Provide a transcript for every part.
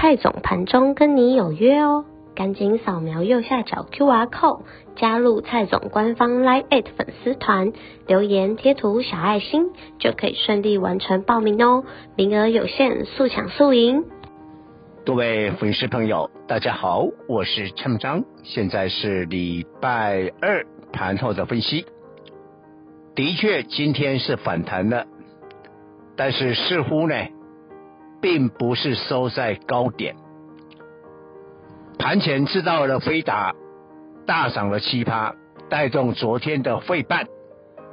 蔡总盘中跟你有约哦，赶紧扫描右下角 QR code 加入蔡总官方 Live 粉丝团，留言贴图小爱心就可以顺利完成报名哦，名额有限，速抢速赢。各位粉丝朋友，大家好，我是蔡章，现在是礼拜二盘后的分析。的确，今天是反弹了，但是似乎呢。并不是收在高点，盘前知道了飞达大涨了七趴，带动昨天的费半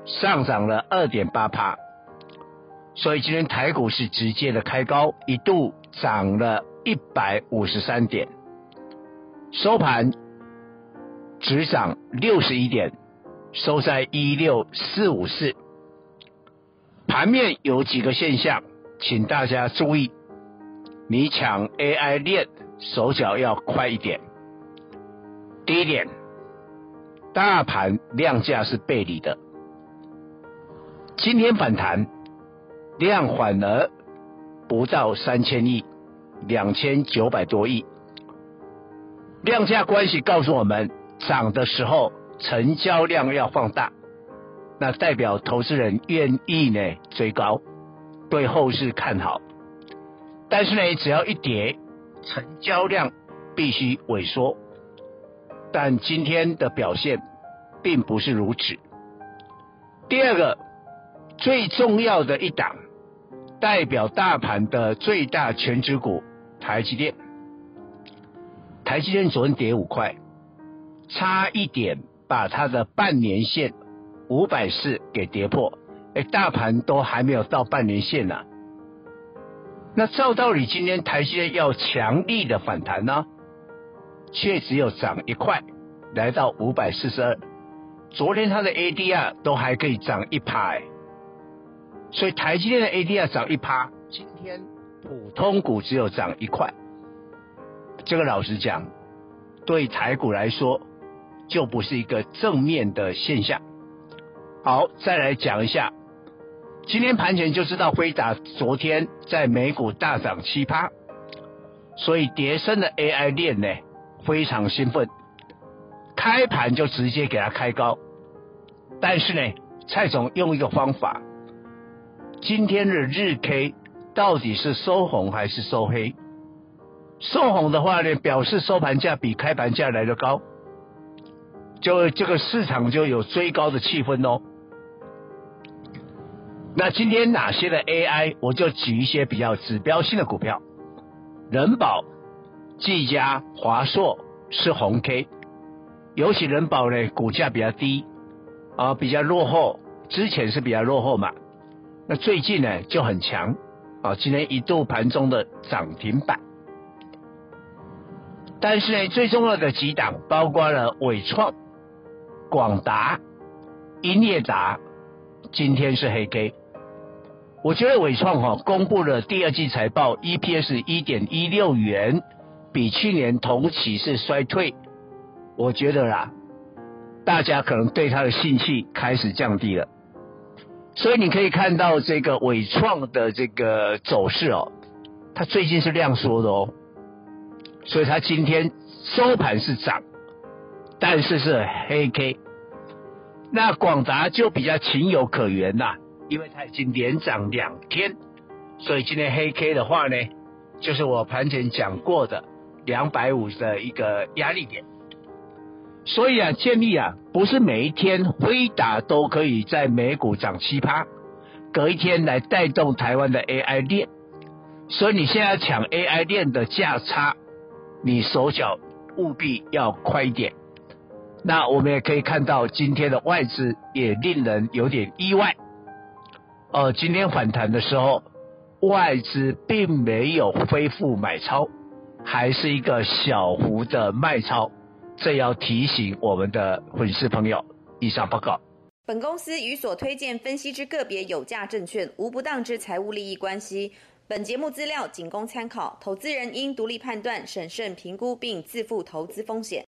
上涨了二点八趴，所以今天台股是直接的开高，一度涨了一百五十三点，收盘只涨六十一点，收在一六四五四。盘面有几个现象，请大家注意。你抢 AI 链，手脚要快一点。第一点，大盘量价是背离的，今天反弹量反而不到三千亿，两千九百多亿。量价关系告诉我们，涨的时候成交量要放大，那代表投资人愿意呢追高，对后市看好。但是呢，只要一跌，成交量必须萎缩。但今天的表现并不是如此。第二个，最重要的一档，代表大盘的最大权值股台积电。台积电昨天跌五块，差一点把它的半年线五百四给跌破。哎，大盘都还没有到半年线呢、啊。那照道理，今天台积电要强力的反弹呢，却只有涨一块，来到五百四十二。昨天它的 ADR 都还可以涨一趴，所以台积电的 ADR 涨一趴，今天普通股只有涨一块。这个老实讲，对台股来说就不是一个正面的现象。好，再来讲一下。今天盘前就知道辉达昨天在美股大涨七趴，所以叠升的 AI 链呢非常兴奋，开盘就直接给它开高。但是呢，蔡总用一个方法，今天的日 K 到底是收红还是收黑？收红的话呢，表示收盘价比开盘价来的高，就这个市场就有追高的气氛哦。那今天哪些的 AI，我就举一些比较指标性的股票，人保、技嘉、华硕是红 K，尤其人保呢股价比较低啊，比较落后，之前是比较落后嘛，那最近呢就很强啊，今天一度盘中的涨停板，但是呢最重要的几档包括了伟创、广达、英业达，今天是黑 K。我觉得伟创哈公布了第二季财报，EPS 一点一六元，比去年同期是衰退。我觉得啦，大家可能对它的兴趣开始降低了。所以你可以看到这个伟创的这个走势哦，它最近是量缩的哦，所以它今天收盘是涨，但是是黑 K。那广达就比较情有可原呐。因为它已经连涨两天，所以今天黑 K 的话呢，就是我盘前讲过的两百五的一个压力点。所以啊，建议啊，不是每一天辉达都可以在美股涨七趴，隔一天来带动台湾的 AI 链。所以你现在抢 AI 链的价差，你手脚务必要快一点。那我们也可以看到今天的外资也令人有点意外。呃，今天反弹的时候，外资并没有恢复买超，还是一个小幅的卖超，这要提醒我们的粉丝朋友。以上报告。本公司与所推荐分析之个别有价证券无不当之财务利益关系。本节目资料仅供参考，投资人应独立判断、审慎评估并自负投资风险。